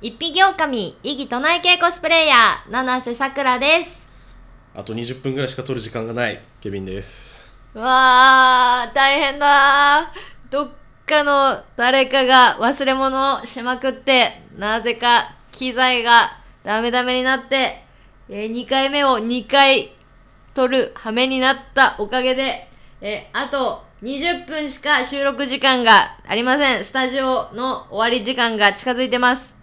一匹狼、異議唱え系コスプレイヤー、七瀬さくらです。あと20分ぐらいしか取る時間がないケビンですうわー、大変だー。どっかの誰かが忘れ物をしまくって、なぜか機材がダメダメになって、え2回目を2回取る羽目になったおかげで、えーあと20分しか収録時間がありません。スタジオの終わり時間が近づいてます。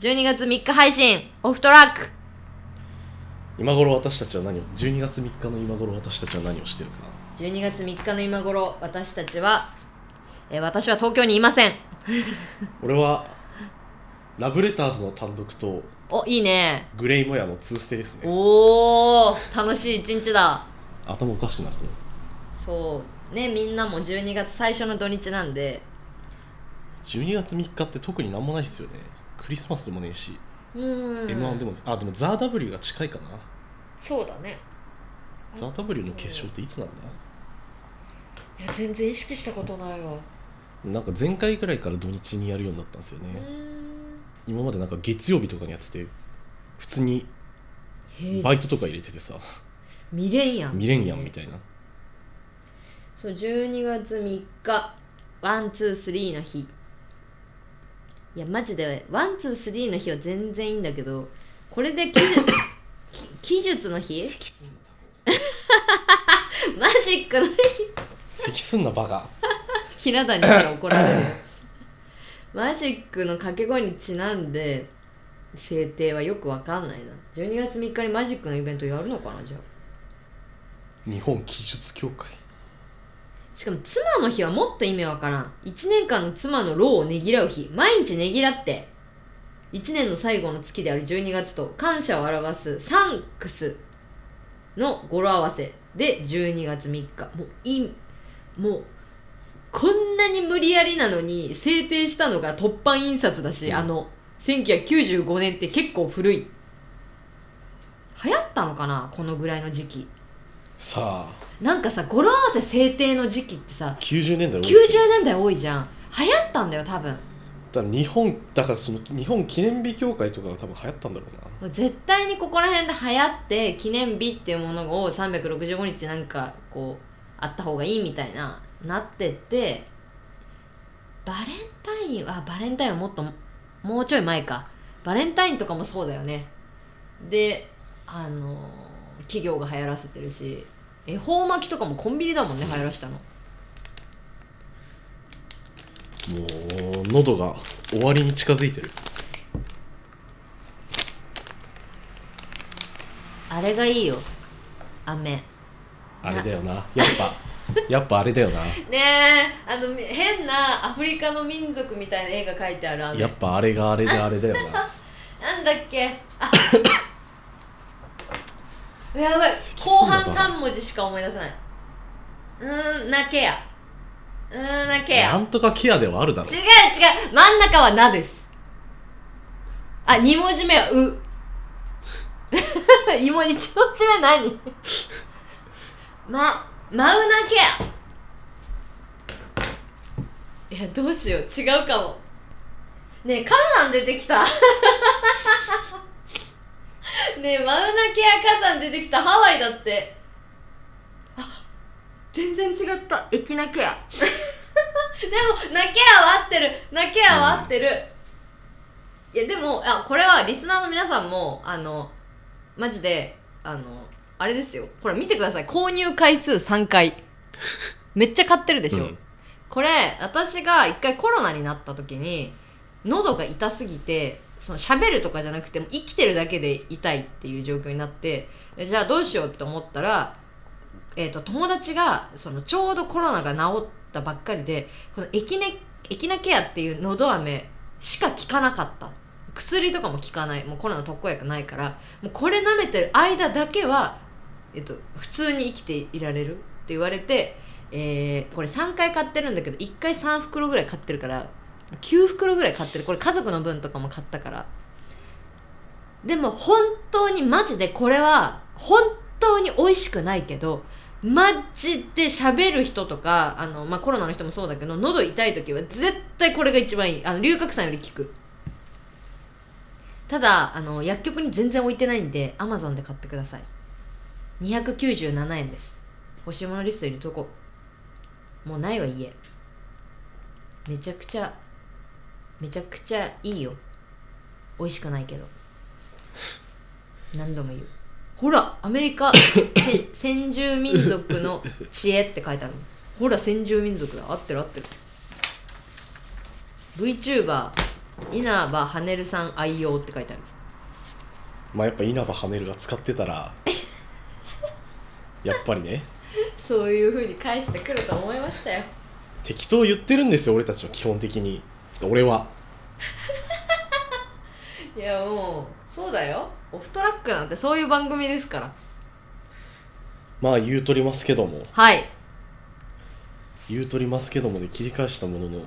12月3日配信、オフトラック。今頃私たちは何を？12月3日の今頃私たちは何をしてるか12月3日の今頃、私たちは、えー私は東京にいません。俺はラブレターズの単独とお、いいね。グレイモヤのツーステですねおー、楽しい一日だ。頭おかしくなるねそう。ね、みんなも12月最初の土日なんで、12月3日って特になんもないっすよねクリスマスでもねえし、うーん。M1 でもあでもザ・ W が近いかな、そうだね。ザ・ W の決勝っていつなんだ？いや、全然意識したことないわ。なんか前回ぐらいから土日にやるようになったんですよね、ん。今までなんか月曜日とかにやってて普通にバイトとか入れててさ見れんやん。見れんやんみたいなそう、12月3日、 One, two, three の日。いや、マジで、 one, two, three の日は全然いいんだけど、これで奇、奇術の日？マジックの日？咳すんなバカ。ひな壇に怒られるマジックの掛け声にちなんで制定はよくわかんないな。12月3日にマジックのイベントやるのかなじゃあ。日本記述協会しかも妻の日はもっと意味わからん。1年間の妻の労をねぎらう日。毎日ねぎらって。1年の最後の月である12月と感謝を表すサンクスの語呂合わせ。で12月3日。もういもうこんなに無理やりなのに制定したのが突版印刷だし、うん。あの1995年って結構古い。流行ったのかなこのぐらいの時期。さあなんかさ語呂合わせ制定の時期ってさ90年代多90いですよ。年代多いじゃん。流行ったんだよ多分。だから日本だからその日本記念日協会とかが多分流行ったんだろうな。絶対にここら辺で流行って記念日っていうものを365日なんかこうあった方がいいみたいななってってバレンタインあバレンタインはもっともうちょい前か。バレンタインとかもそうだよね。であのー企業が流行らせてるし恵方巻きとかもコンビニだもんね流行らしたの。もう喉が終わりに近づいてる。あれがいいよ。飴。あれだよな。やっぱ。やっぱあれだよな。ねえ。あの変なアフリカの民族みたいな絵が描いてある飴。やっぱあれがあれであれだよな。なんだっけ？あ やばい。咳後半すんな。バカ3文字しか思い出せない。うーんなケアうーんなケア違う違なんとかケアではあるだろう。真ん中はなです。あ2文字目はう。1文字目何？まマウナケア。いやどうしよう。違うかも。ねえ火山出てきたねえマウナケア火山出てきたハワイだって。あ全然違った。エキナケア。でもナケアは合ってる。ナケアは合ってる、いやでもあこれはリスナーの皆さんもあのマジであのあれですよ。ほら見てください。購入回数3回。めっちゃ買ってるでしょ、うん。これ私が一回コロナになった時に喉が痛すぎてその喋るとかじゃなくても生きてるだけで痛いっていう状況になってじゃあどうしようって思ったら、えー、と友達がそのちょうどコロナが治ったばっかりでこのエキネエキナケアっていう喉飴しか効かなかった。薬とかも効かない。もうコロナ特効薬ないから。もうこれ舐めてる間だけは、えっと、普通に生きていられるって言われて、えーこれ3回買ってるんだけど1回3袋ぐらい買ってるから9袋ぐらい買ってる。これ家族の分とかも買ったから。でも本当にマジでこれは本当に美味しくないけどマジで喋る人とかあの、まあ、コロナの人もそうだけど喉痛い時は絶対これが一番いい。あの龍角散より効く。ただあの薬局に全然置いてないんでアマゾンで買ってください。297円です。欲しいものリスト入れとこもうないわ家。めちゃくちゃめちゃくちゃいいよ。美味しくないけど。何度も言う。ほらアメリカせ 先住民族の知恵って書いてあるのほら先住民族だ。合ってる合ってる。VTuber 稲葉はねるさん愛用って書いてある。まあやっぱ稲葉はねるが使ってたら やっぱりね。そういう風に返してくると思いましたよ。適当言ってるんですよ俺たちは基本的に俺は。いやもうそうだよ。オフトラックなんてそういう番組ですから。まあ言うとりますけども。はい。言うとりますけどもで切り返したものの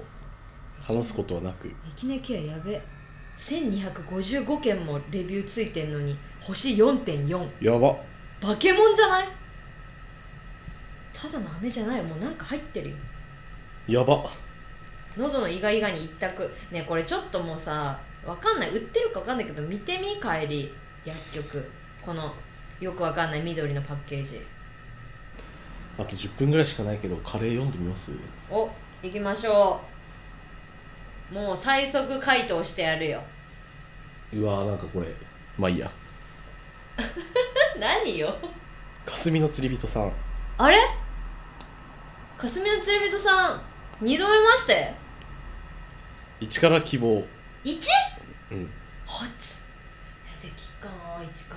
話すことはなく。駅根ケアやべ。1255件もレビューついてんのに星4.4やば。バケモンじゃない？ただの飴じゃない。もうなんか入ってるよ。やば喉のイガイガに一択。ねこれちょっともうさわかんない。売ってるかわかんないけど見てみ帰り。薬局。このよくわかんない。緑のパッケージ。あと10分ぐらいしかないけどカレー読んでみます？お行きましょう。もう最速回答してやるよ。うわーなんかこれ。まあいいや。何よ？霞の釣り人さん。あれ？霞の釣り人さん二度目まして一から希望。1? うん。初？えできっかな1か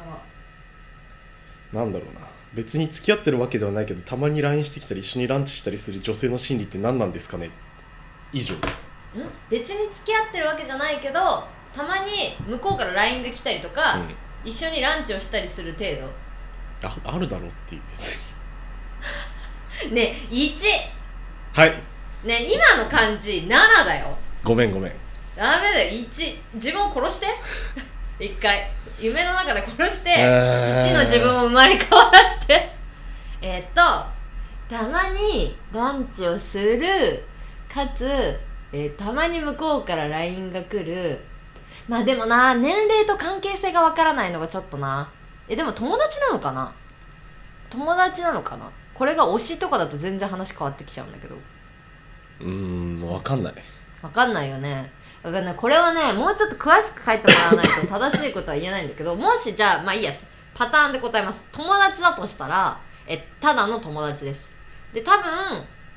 ら。なんだろうな。別に付き合ってるわけではないけどたまに LINE してきたり一緒にランチしたりする女性の心理って何なんですかね？以上。ん？別に付き合ってるわけじゃないけどたまに向こうから LINE で来たりとか、うん。一緒にランチをしたりする程度。ああるだろうっていう別に。ね1はい。ね今の感じ7だよごめんごめん。ダメだよ。1自分を殺して。一回。夢の中で殺して、えー。1の自分を生まれ変わらして。えっとたまにランチをする。かつ、えーたまに向こうから LINE が来る。まあでもな年齢と関係性がわからないのがちょっとな。えでも友達なのかな？友達なのかな？これが推しとかだと全然話変わってきちゃうんだけど。うーん分かんないわかんないよね。だからね、これはね、もうちょっと詳しく書いてもらわないと正しいことは言えないんだけど、もしじゃあ、まあいいや、パターンで答えます。友達だとしたら、え、ただの友達です。で、多分、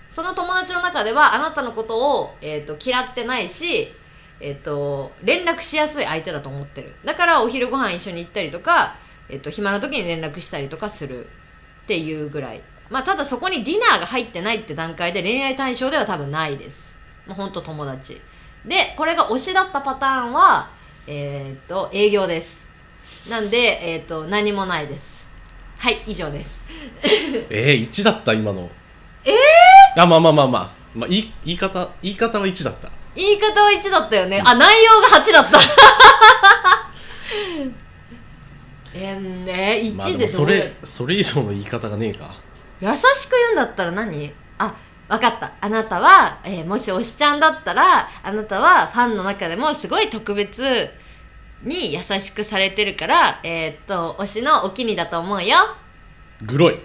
その友達の中では、あなたのことを、えっ、と、嫌ってないし、えっ、と、連絡しやすい相手だと思ってる。だから、お昼ご飯一緒に行ったりとか、えっ、と、暇な時に連絡したりとかするっていうぐらい。まあ、ただそこにディナーが入ってないって段階で恋愛対象では多分ないです。もうほんと友達。で、これが推しだったパターンは、えっ、と、営業です。なんで、えっ、と、何もないです。はい、以上です。えー、1だった？今のえー、あまあまあまあまあ、まあ、言い言い方言い方は1だった言い方は1だったよね。あ、内容が8だった。えー、ね、1まあででそれそれ以上の言い方がねえか優しく言うんだったら何？あ分かった。あなたは、えーもし推しちゃんだったらあなたはファンの中でもすごい特別に優しくされてるからえーっと推しのお気にだと思うよ。グロい。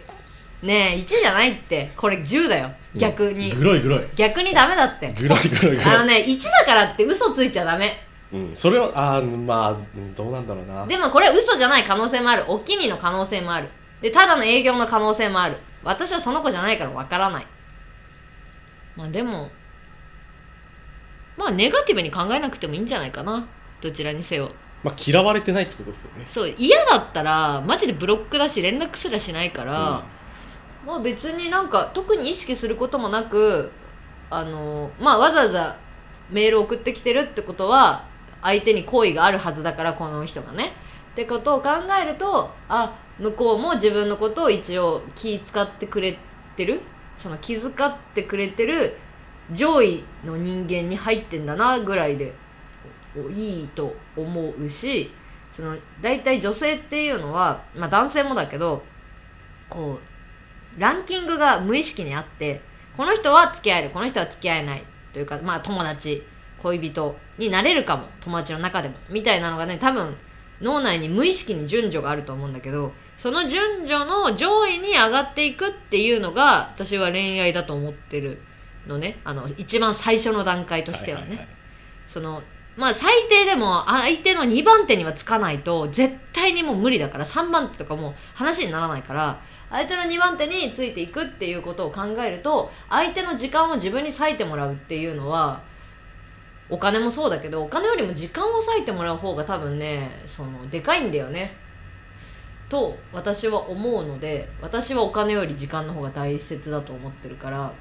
ねえ1じゃないって。これ10だよ。逆に、グロいグロい。逆にダメだって。グロいグロいグロい。あのね1だからって嘘ついちゃダメ。うん。それはあーまあうんどうなんだろうな。でもこれ嘘じゃない可能性もある。お気にの可能性もある。でただの営業の可能性もある。私はその子じゃないからわからないまあでもまあネガティブに考えなくてもいいんじゃないかな。どちらにせよ。まあ嫌われてないってことですよね。そう嫌だったらマジでブロックだし連絡すらしないから、まあ別になんか特に意識することもなくあのまあわざわざメール送ってきてるってことは相手に好意があるはずだからこの人がね。ってことを考えるとあ向こうも自分のことを一応気使ってくれてるその気遣ってくれてる上位の人間に入ってんだなぐらいでいいと思うしその大体女性っていうのは、まあ、男性もだけどこうランキングが無意識にあってこの人は付き合えるこの人は付き合えないというかまあ友達恋人になれるかも友達の中でもみたいなのがね多分脳内に無意識に順序があると思うんだけどその順序の上位に上がっていくっていうのが私は恋愛だと思ってるのね。あの一番最初の段階としてはね、いいい。そのまあ最低でも相手の2番手にはつかないと絶対にもう無理だから3番手とかもう話にならないから相手の2番手についていくっていうことを考えると相手の時間を自分に割いてもらうっていうのはお金もそうだけどお金よりも時間を割いてもらう方が多分ねそのでかいんだよね。と私は思うので私はお金より時間の方が大切だと思ってるから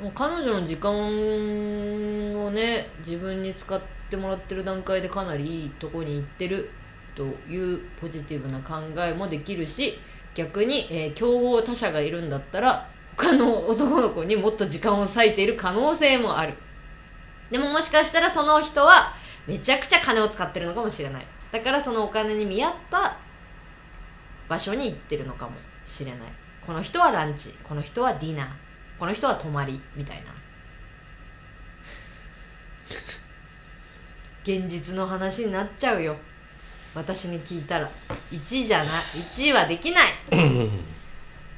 もう彼女の時間をね自分に使ってもらってる段階でかなりいいとこに行ってるというポジティブな考えもできるし逆に、えー競合他者がいるんだったら他の男の子にもっと時間を割いている可能性もある。でももしかしたらその人はめちゃくちゃ金を使ってるのかもしれない。だからそのお金に見合った場所に行ってるのかもしれない。この人はランチこの人はディナーこの人は泊まりみたいな。現実の話になっちゃうよ。私に聞いたら。1じゃない。1位はできない。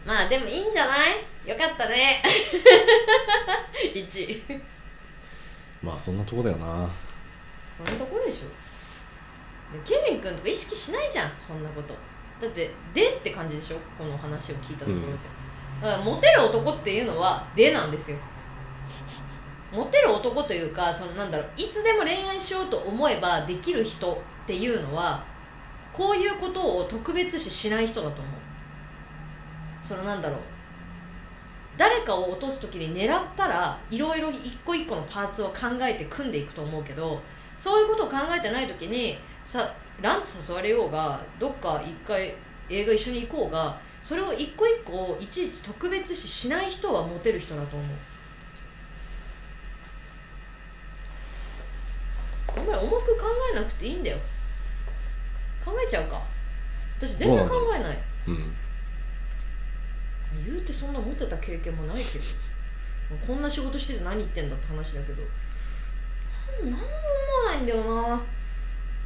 まあでもいいんじゃない？よかったね。1位まあそんなとこだよな。そんなとこでしょ。でケビン君とか意識しないじゃんそんなこと。だって「で」って感じでしょこの話を聞いたところで、だからモテる男っていうのは「で」なんですよ。モテる男というかそのなんだろういつでも恋愛しようと思えばできる人っていうのはこういうことを特別視しない人だと思う。そのなんだろう誰かを落とす時に狙ったらいろいろ一個一個のパーツを考えて組んでいくと思うけどそういうことを考えてない時にさランチ誘われようがどっか一回映画一緒に行こうがそれを一個一個いちいち特別視しない人はモテる人だと思う。あんまり重く考えなくていいんだよ。考えちゃうか。私全然考えない。うん。言うてそんな持ってた経験もないけど。こんな仕事してて何言ってんだって話だけど。なんなんも思わないんだよな。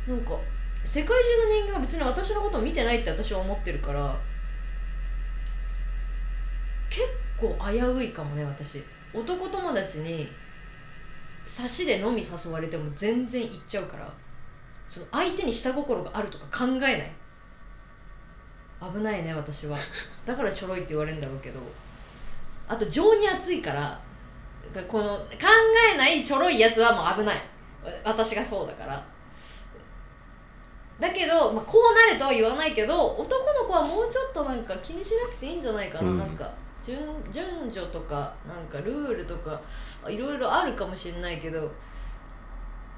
なんか世界中の人間が別に私のことを見てないって私は思ってるから結構危ういかもね私。男友達に差しで飲み誘われても全然行っちゃうからその相手に下心があるとか考えない。危ないね私は。だからちょろいって言われるんだろうけど。あと情に熱いからこの考えないちょろいやつはもう危ない。わ私がそうだから。だけど、まあ、こうなれとは言わないけど男の子はもうちょっとなんか気にしなくていいんじゃないかな、うん。なんか順順序とかなんかルールとかいろいろあるかもしれないけど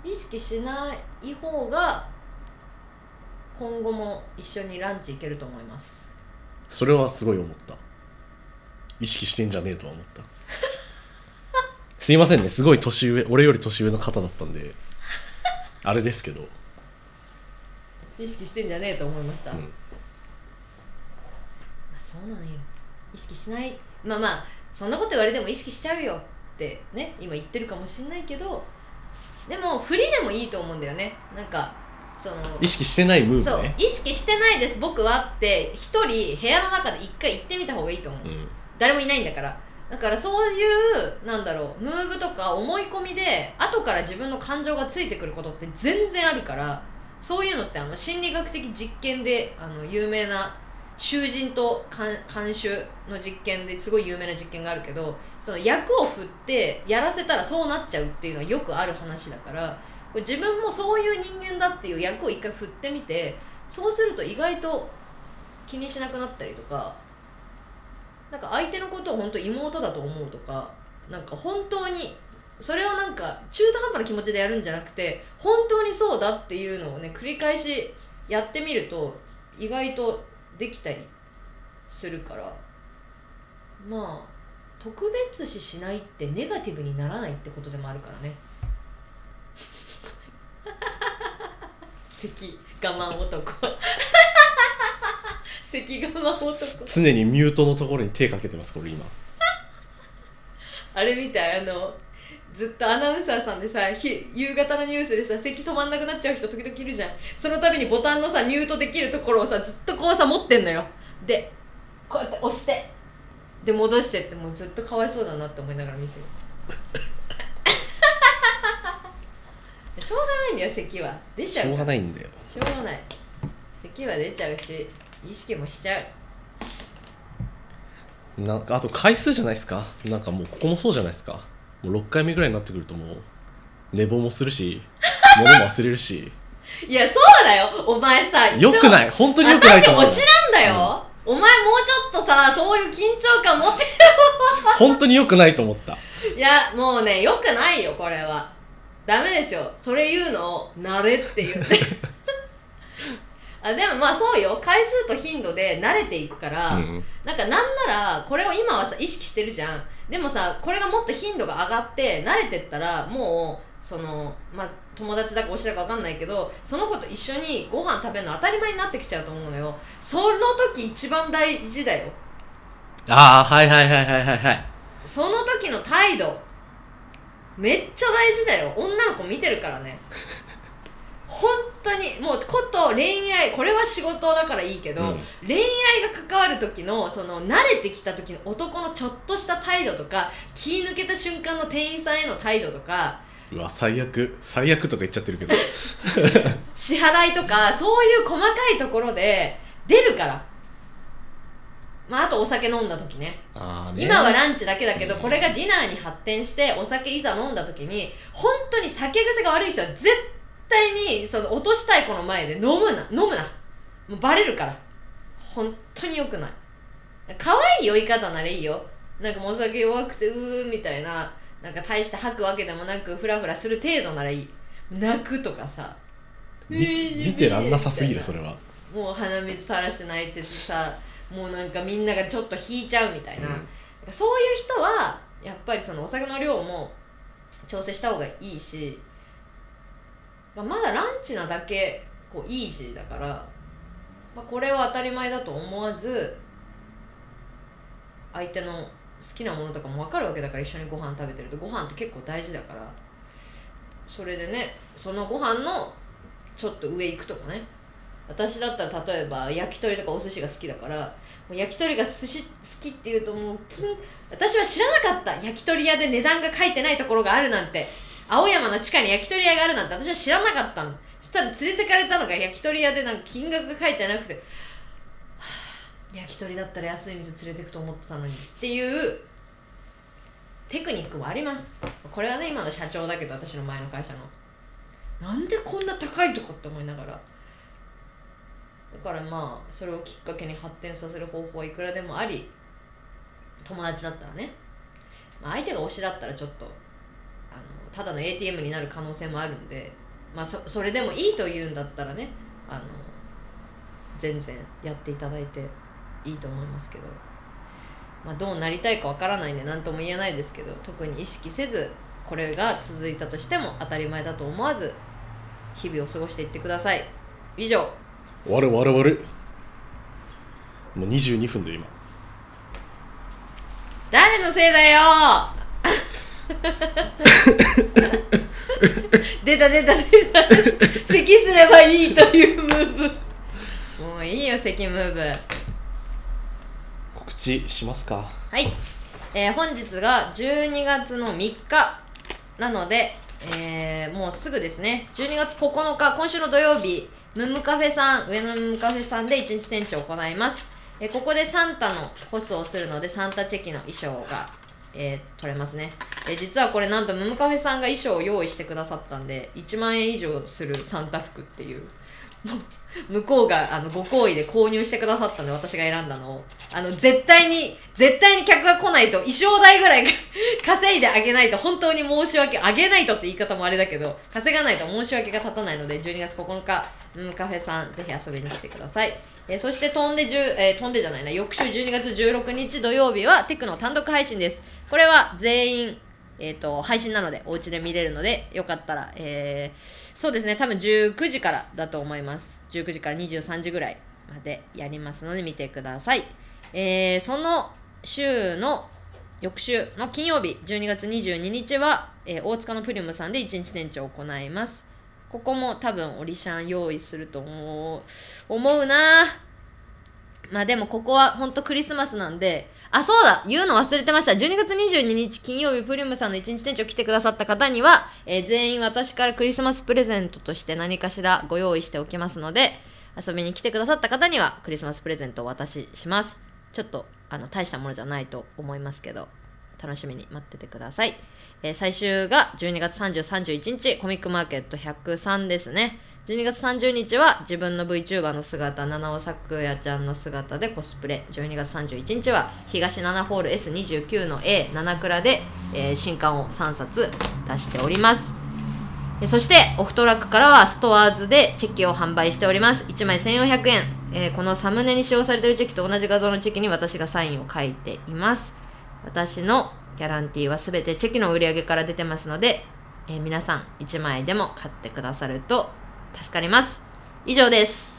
意識しない方が今後も一緒にランチ行けると思います。それはすごい思った。意識してんじゃねえとは思った。すいませんね。すごい年上俺より年上の方だったんであれですけど、意識してんじゃねえと思いました、うん。まあそうなのよ。意識しない。まあまあそんなこと言われても意識しちゃうよってね今言ってるかもしんないけどでも振りでもいいと思うんだよね。なんかその意識してないムーそうブね意識してないです僕はって一人部屋の中で一回行ってみた方がいいと思う、うん。誰もいないんだから。だからそういうなんだろうムーブとか思い込みで後から自分の感情がついてくることって全然あるからそういうのってあの心理学的実験であの有名な囚人と監監修の実験ですごい有名な実験があるけどその役を振ってやらせたらそうなっちゃうっていうのはよくある話だから自分もそういう人間だっていう役を一回振ってみてそうすると意外と気にしなくなったりとかなんか相手のことを本当妹だと思うとかなんか本当にそれをなんか中途半端な気持ちでやるんじゃなくて本当にそうだっていうのをね繰り返しやってみると意外とできたりするからまあ特別視しないってネガティブにならないってことでもあるからね。咳我慢男。咳我慢男。常にミュートのところに手かけてますこれ今。あれみたいあのずっとアナウンサーさんでさひ夕方のニュースでさ咳止まんなくなっちゃう人時々いるじゃん。その度にボタンのさミュートできるところをさずっとこうさ持ってんのよ。でこうやって押して。で戻してってもうずっとかわいそうだなって思いながら見てるしょうがないんだよ咳は。出ちゃうしょうがないんだよ。しょうがない。咳は出ちゃうし意識もしちゃう。なんかあと回数じゃないですか？なんかもうここもそうじゃないですか？もう6回目ぐらいになってくるともう寝坊もするし 物も忘れるし。いやそうだよ。お前さよくいない？本当によくないと思う。私推しなんだよ、お前もうちょっとさそういう緊張感持って本当によくないと思った。いやもうねよくないよこれはダメですよ。それ言うのを慣れって言って。あでもまあそうよ。回数と頻度で慣れていくから、うんなんかなんならこれを今はさ意識してるじゃん。でもさこれがもっと頻度が上がって慣れてったらもうそのまあ友達だか推しだか分かんないけどその子と一緒にご飯食べるの当たり前になってきちゃうと思うのよ。その時一番大事だよ。ああはいはいはいはいはいはい。その時の態度めっちゃ大事だよ。女の子見てるからね。本当に。もうこと恋愛これは仕事だからいいけど、うん。恋愛が関わる時のその慣れてきた時の男のちょっとした態度とか気抜けた瞬間の店員さんへの態度とかうわ最悪。最悪とか言っちゃってるけど。支払いとかそういう細かいところで出るからまああとお酒飲んだ時ね。ね。今はランチだけだけどこれがディナーに発展してお酒いざ飲んだ時に本当に酒癖が悪い人は絶対にその落としたい子の前で飲むな飲むな。もうバレるから。本当に良くない。可愛い酔い方ならいいよ。なんかもうお酒弱くてうーみたいな。なんか大して吐くわけでもなくフラフラする程度ならいい。泣くとかさ。見見てらんなさすぎるそれは。もう鼻水垂らして泣いててさもうなんかみんながちょっと引いちゃうみたいな、うん。そういう人はやっぱりそのお酒の量も調整した方がいいし、まあ、まだランチなだけこうイージーだから、まあ、これを当たり前だと思わず相手の好きなものとかも分かるわけだから一緒にご飯食べてると。ご飯って結構大事だから。それでねそのご飯のちょっと上行くとかね私だったら例えば焼き鳥とかお寿司が好きだからもう焼き鳥が寿司好きっていうともう私は知らなかった。焼き鳥屋で値段が書いてないところがあるなんて。青山の地下に焼き鳥屋があるなんて私は知らなかったの。そしたら連れてかれたのが焼き鳥屋でなんか金額が書いてなくて、は あ焼き鳥だったら安い店連れてくと思ってたのにっていうテクニックもあります。これはね今の社長だけど私の前の会社の。なんでこんな高いとこって思いながら。だからまあそれをきっかけに発展させる方法はいくらでもあり友達だったらね、まあ、相手が推しだったらちょっとあのただの ATM になる可能性もあるんで、まあ、そそれでもいいというんだったらねあの全然やっていただいていいと思いますけど、まあ、どうなりたいかわからないんで何とも言えないですけど特に意識せずこれが続いたとしても当たり前だと思わず日々を過ごしていってください。以上。終わる終わる終わるもう22分で今。誰のせいだよ。出た出た出た。咳すればいいというムーブ。もういいよ咳ムーブ。告知しますか？はい、えー本日が12月の3日。なので、えーもうすぐですね。12月9日今週の土曜日ムムカフェさん上野ムムカフェさんで1日店長を行います、えここでサンタのコスをするのでサンタチェキの衣装が、えー取れますね、え実はこれなんとムムカフェさんが衣装を用意してくださったんで1万円以上するサンタ服っていう向こうがあのご好意で購入してくださったんで私が選んだのを。あの絶対に絶対に客が来ないと衣装代ぐらい 稼いであげないと本当に申し訳あげないとって言い方もあれだけど稼がないと申し訳が立たないので12月9日うんカフェさんぜひ遊びに来てください。えーそして飛んで10、えー飛んでじゃないな。翌週12月16日土曜日はテクの単独配信です。これは全員えー、と配信なのでお家で見れるのでよかったら、えーそうですね。多分19時からだと思います。19時から23時ぐらいまでやりますので見てください、えーその週の翌週の金曜日12月22日は、えー大塚のプリムさんで一日店長を行います。ここも多分オリシャン用意すると思う思うな。まあでもここは本当クリスマスなんであそうだ。言うの忘れてました。12月22日金曜日プリムさんの一日店長来てくださった方には、えー全員私からクリスマスプレゼントとして何かしらご用意しておきますので遊びに来てくださった方にはクリスマスプレゼントをお渡しします。ちょっとあの大したものじゃないと思いますけど楽しみに待っててください、えー最終が12月3031日コミックマーケット103ですね。12月30日は自分の VTuber の姿七尾咲也ちゃんの姿でコスプレ。12月31日は東7ホール S29 の A7 倉で、えー新刊を3冊出しております。そしてオフトラックからはストアーズでチェキを販売しております。1枚1400円、えーこのサムネに使用されているチェキと同じ画像のチェキに私がサインを書いています。私のギャランティーは全てチェキの売り上げから出てますので、えー皆さん1枚でも買ってくださると助かります。以上です。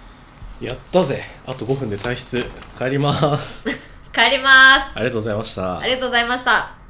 やったぜ。あと5分で退出。帰ります。帰ります。ありがとうございました。ありがとうございました